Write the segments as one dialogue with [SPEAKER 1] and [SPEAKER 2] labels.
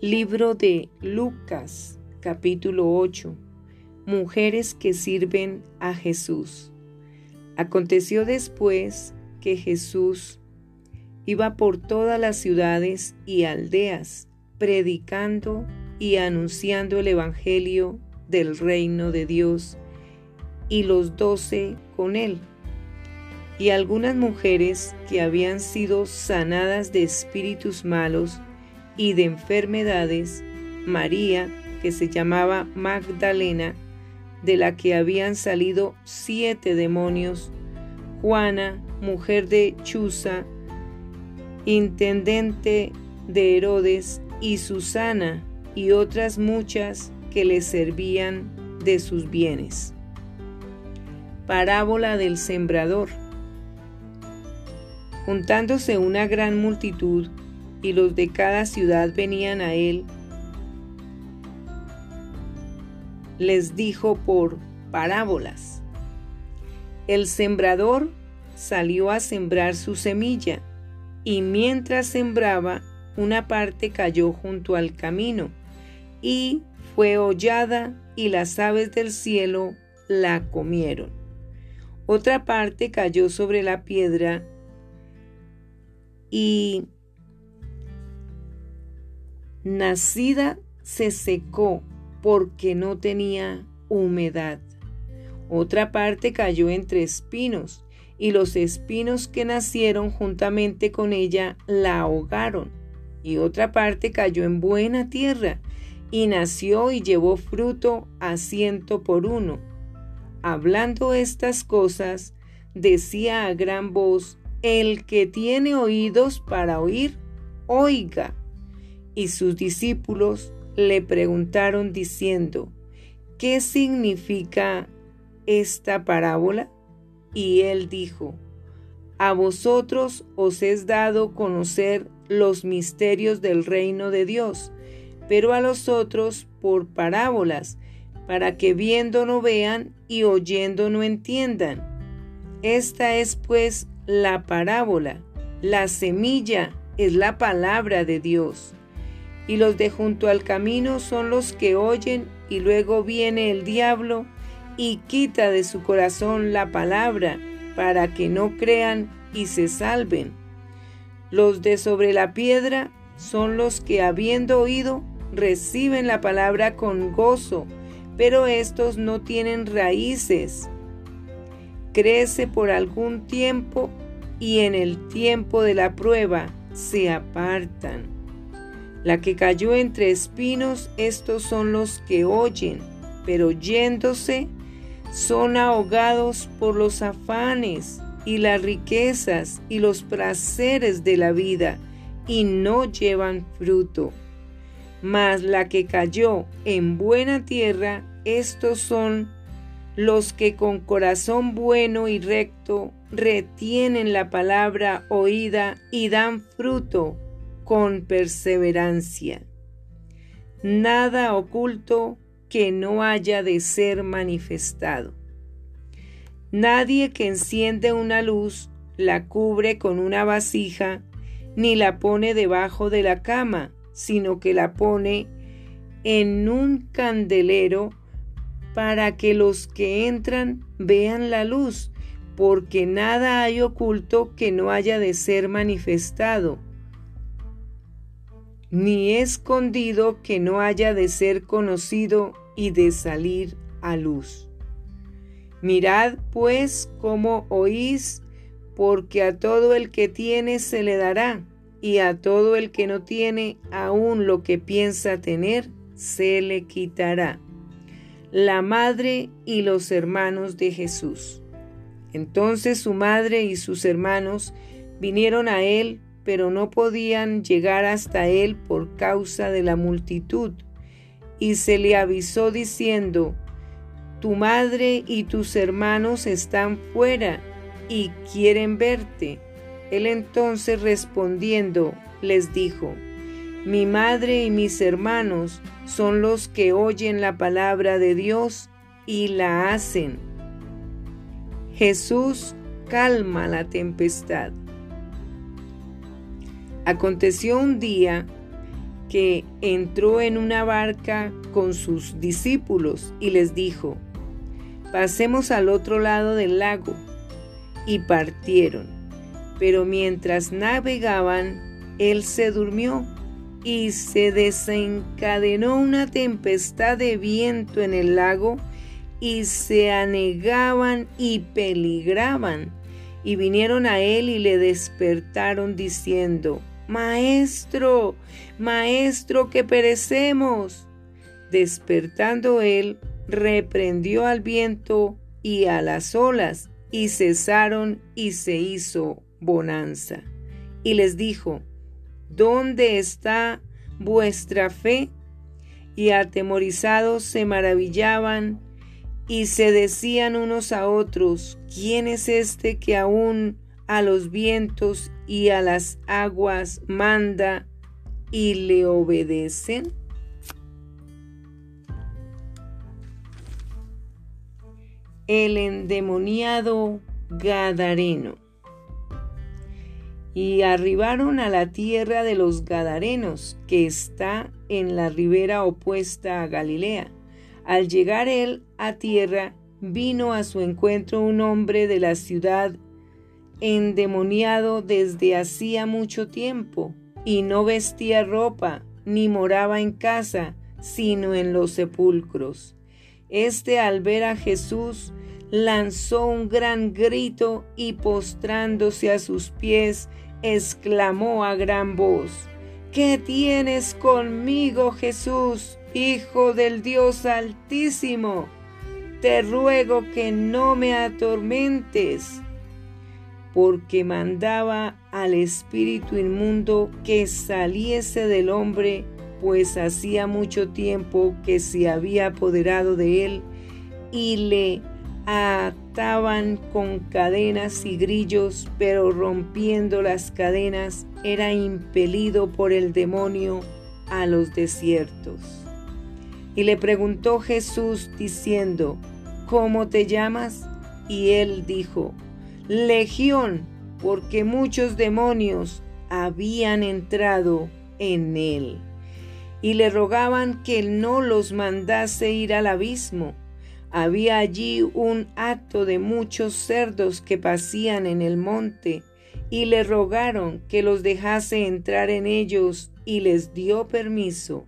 [SPEAKER 1] Libro de Lucas, capítulo 8. Mujeres que sirven a Jesús. Aconteció después que Jesús iba por todas las ciudades y aldeas, predicando y anunciando el Evangelio del reino de Dios, y los doce con él. Y algunas mujeres que habían sido sanadas de espíritus malos, y de enfermedades, María, que se llamaba Magdalena, de la que habían salido siete demonios, Juana, mujer de Chuza, intendente de Herodes, y Susana, y otras muchas que le servían de sus bienes. Parábola del sembrador. Juntándose una gran multitud, y los de cada ciudad venían a él, les dijo por parábolas. El sembrador salió a sembrar su semilla, y mientras sembraba, una parte cayó junto al camino, y fue hollada, y las aves del cielo la comieron. Otra parte cayó sobre la piedra, y nacida se secó porque no tenía humedad. Otra parte cayó entre espinos, y los espinos que nacieron juntamente con ella la ahogaron. Y otra parte cayó en buena tierra, y nació y llevó fruto a ciento por uno. Hablando estas cosas, decía a gran voz, El que tiene oídos para oír, oiga y sus discípulos le preguntaron diciendo, ¿qué significa esta parábola? Y él dijo, a vosotros os es dado conocer los misterios del reino de Dios, pero a los otros por parábolas, para que viendo no vean y oyendo no entiendan. Esta es pues la parábola. La semilla es la palabra de Dios y los de junto al camino son los que oyen y luego viene el diablo y quita de su corazón la palabra para que no crean y se salven. Los de sobre la piedra son los que habiendo oído reciben la palabra con gozo, pero estos no tienen raíces. Crece por algún tiempo y en el tiempo de la prueba se apartan. La que cayó entre espinos, estos son los que oyen, pero yéndose, son ahogados por los afanes y las riquezas y los placeres de la vida, y no llevan fruto. Mas la que cayó en buena tierra, estos son los que con corazón bueno y recto retienen la palabra oída y dan fruto con perseverancia. Nada oculto que no haya de ser manifestado. Nadie que enciende una luz la cubre con una vasija ni la pone debajo de la cama, sino que la pone en un candelero para que los que entran vean la luz, porque nada hay oculto que no haya de ser manifestado ni escondido que no haya de ser conocido y de salir a luz. Mirad pues cómo oís, porque a todo el que tiene se le dará, y a todo el que no tiene aún lo que piensa tener, se le quitará. La madre y los hermanos de Jesús. Entonces su madre y sus hermanos vinieron a él pero no podían llegar hasta él por causa de la multitud. Y se le avisó diciendo, Tu madre y tus hermanos están fuera y quieren verte. Él entonces respondiendo les dijo, Mi madre y mis hermanos son los que oyen la palabra de Dios y la hacen. Jesús calma la tempestad. Aconteció un día que entró en una barca con sus discípulos y les dijo, pasemos al otro lado del lago. Y partieron. Pero mientras navegaban, él se durmió y se desencadenó una tempestad de viento en el lago y se anegaban y peligraban. Y vinieron a él y le despertaron diciendo, Maestro, Maestro, que perecemos. Despertando él, reprendió al viento y a las olas, y cesaron y se hizo bonanza. Y les dijo, ¿dónde está vuestra fe? Y atemorizados se maravillaban y se decían unos a otros, ¿quién es este que aún a los vientos y a las aguas manda y le obedecen? El endemoniado Gadareno. Y arribaron a la tierra de los Gadarenos, que está en la ribera opuesta a Galilea al llegar él a tierra, vino a su encuentro un hombre de la ciudad endemoniado desde hacía mucho tiempo, y no vestía ropa, ni moraba en casa, sino en los sepulcros. Este al ver a Jesús lanzó un gran grito y postrándose a sus pies, exclamó a gran voz, ¿Qué tienes conmigo, Jesús, Hijo del Dios Altísimo, te ruego que no me atormentes, porque mandaba al espíritu inmundo que saliese del hombre, pues hacía mucho tiempo que se había apoderado de él, y le ataban con cadenas y grillos, pero rompiendo las cadenas era impelido por el demonio a los desiertos. Y le preguntó Jesús diciendo, ¿cómo te llamas? Y él dijo, Legión, porque muchos demonios habían entrado en él. Y le rogaban que no los mandase ir al abismo. Había allí un acto de muchos cerdos que pasían en el monte, y le rogaron que los dejase entrar en ellos, y les dio permiso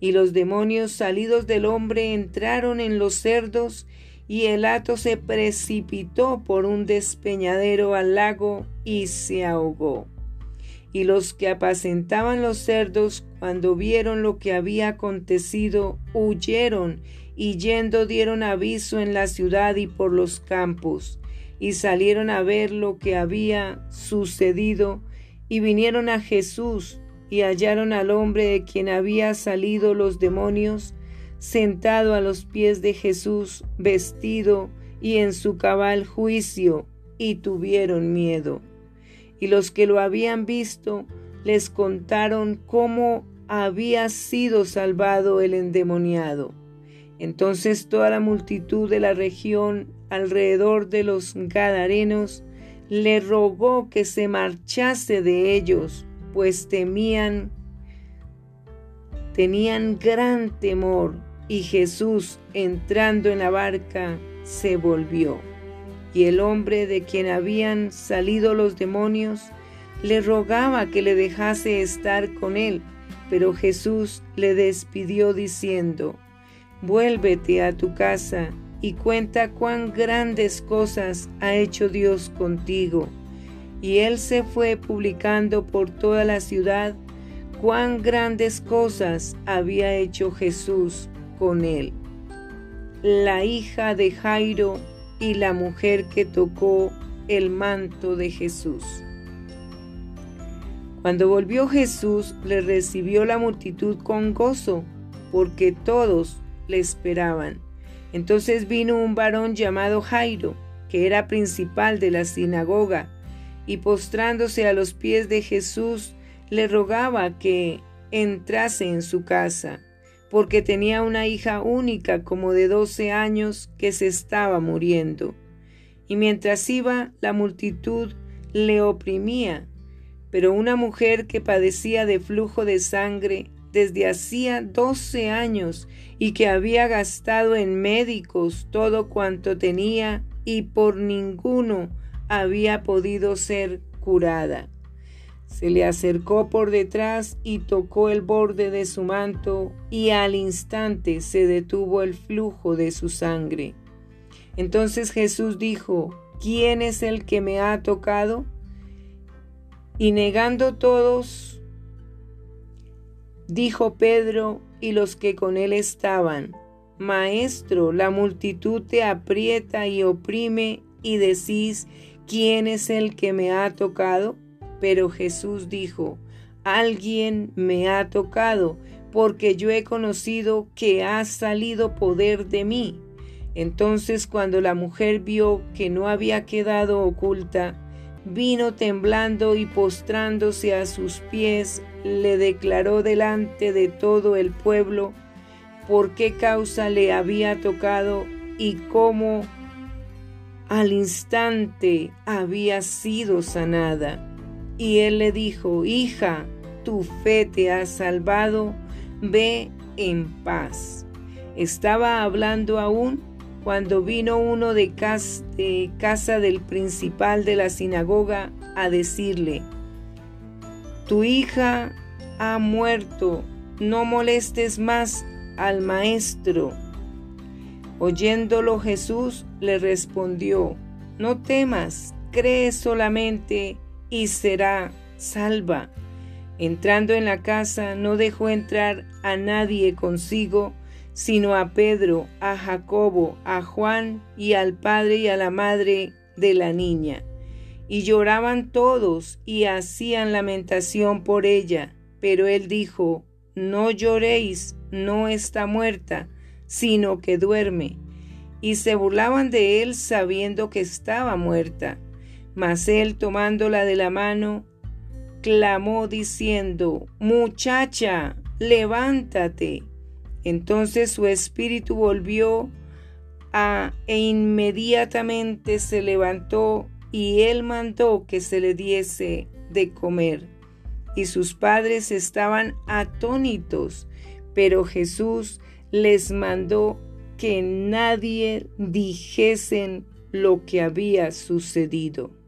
[SPEAKER 1] y los demonios salidos del hombre entraron en los cerdos, y el hato se precipitó por un despeñadero al lago y se ahogó. Y los que apacentaban los cerdos, cuando vieron lo que había acontecido, huyeron y yendo dieron aviso en la ciudad y por los campos, y salieron a ver lo que había sucedido, y vinieron a Jesús y hallaron al hombre de quien había salido los demonios, sentado a los pies de Jesús, vestido y en su cabal juicio, y tuvieron miedo. Y los que lo habían visto les contaron cómo había sido salvado el endemoniado. Entonces toda la multitud de la región alrededor de los Gadarenos le rogó que se marchase de ellos pues temían, tenían gran temor, y Jesús, entrando en la barca, se volvió. Y el hombre de quien habían salido los demonios le rogaba que le dejase estar con él, pero Jesús le despidió diciendo, Vuélvete a tu casa y cuenta cuán grandes cosas ha hecho Dios contigo y él se fue publicando por toda la ciudad cuán grandes cosas había hecho Jesús con él. La hija de Jairo y la mujer que tocó el manto de Jesús. Cuando volvió Jesús, le recibió la multitud con gozo, porque todos le esperaban. Entonces vino un varón llamado Jairo, que era principal de la sinagoga, y postrándose a los pies de Jesús, le rogaba que entrase en su casa, porque tenía una hija única como de doce años que se estaba muriendo. Y mientras iba, la multitud le oprimía, pero una mujer que padecía de flujo de sangre desde hacía doce años y que había gastado en médicos todo cuanto tenía y por ninguno había podido ser curada. Se le acercó por detrás y tocó el borde de su manto y al instante se detuvo el flujo de su sangre. Entonces Jesús dijo, ¿quién es el que me ha tocado? Y negando todos, dijo Pedro y los que con él estaban, Maestro, la multitud te aprieta y oprime y decís, ¿quién es el que me ha tocado? Pero Jesús dijo, alguien me ha tocado, porque yo he conocido que ha salido poder de mí. Entonces cuando la mujer vio que no había quedado oculta, vino temblando y postrándose a sus pies, le declaró delante de todo el pueblo por qué causa le había tocado y cómo al instante había sido sanada. Y él le dijo, hija, tu fe te ha salvado, ve en paz. Estaba hablando aún cuando vino uno de casa, del principal de la sinagoga a decirle, tu hija ha muerto, no molestes más al maestro. Oyéndolo Jesús le respondió, no temas, cree solamente y será salva. Entrando en la casa, no dejó entrar a nadie consigo, sino a Pedro, a Jacobo, a Juan y al padre y a la madre de la niña. Y lloraban todos y hacían lamentación por ella. Pero él dijo, No lloréis, no está muerta, sino que duerme. Y se burlaban de él sabiendo que estaba muerta. Mas él tomándola de la mano, clamó diciendo, Muchacha, levántate. Entonces su espíritu volvió a e inmediatamente se levantó y él mandó que se le diese de comer. Y sus padres estaban atónitos, pero Jesús les mandó que nadie dijesen lo que había sucedido.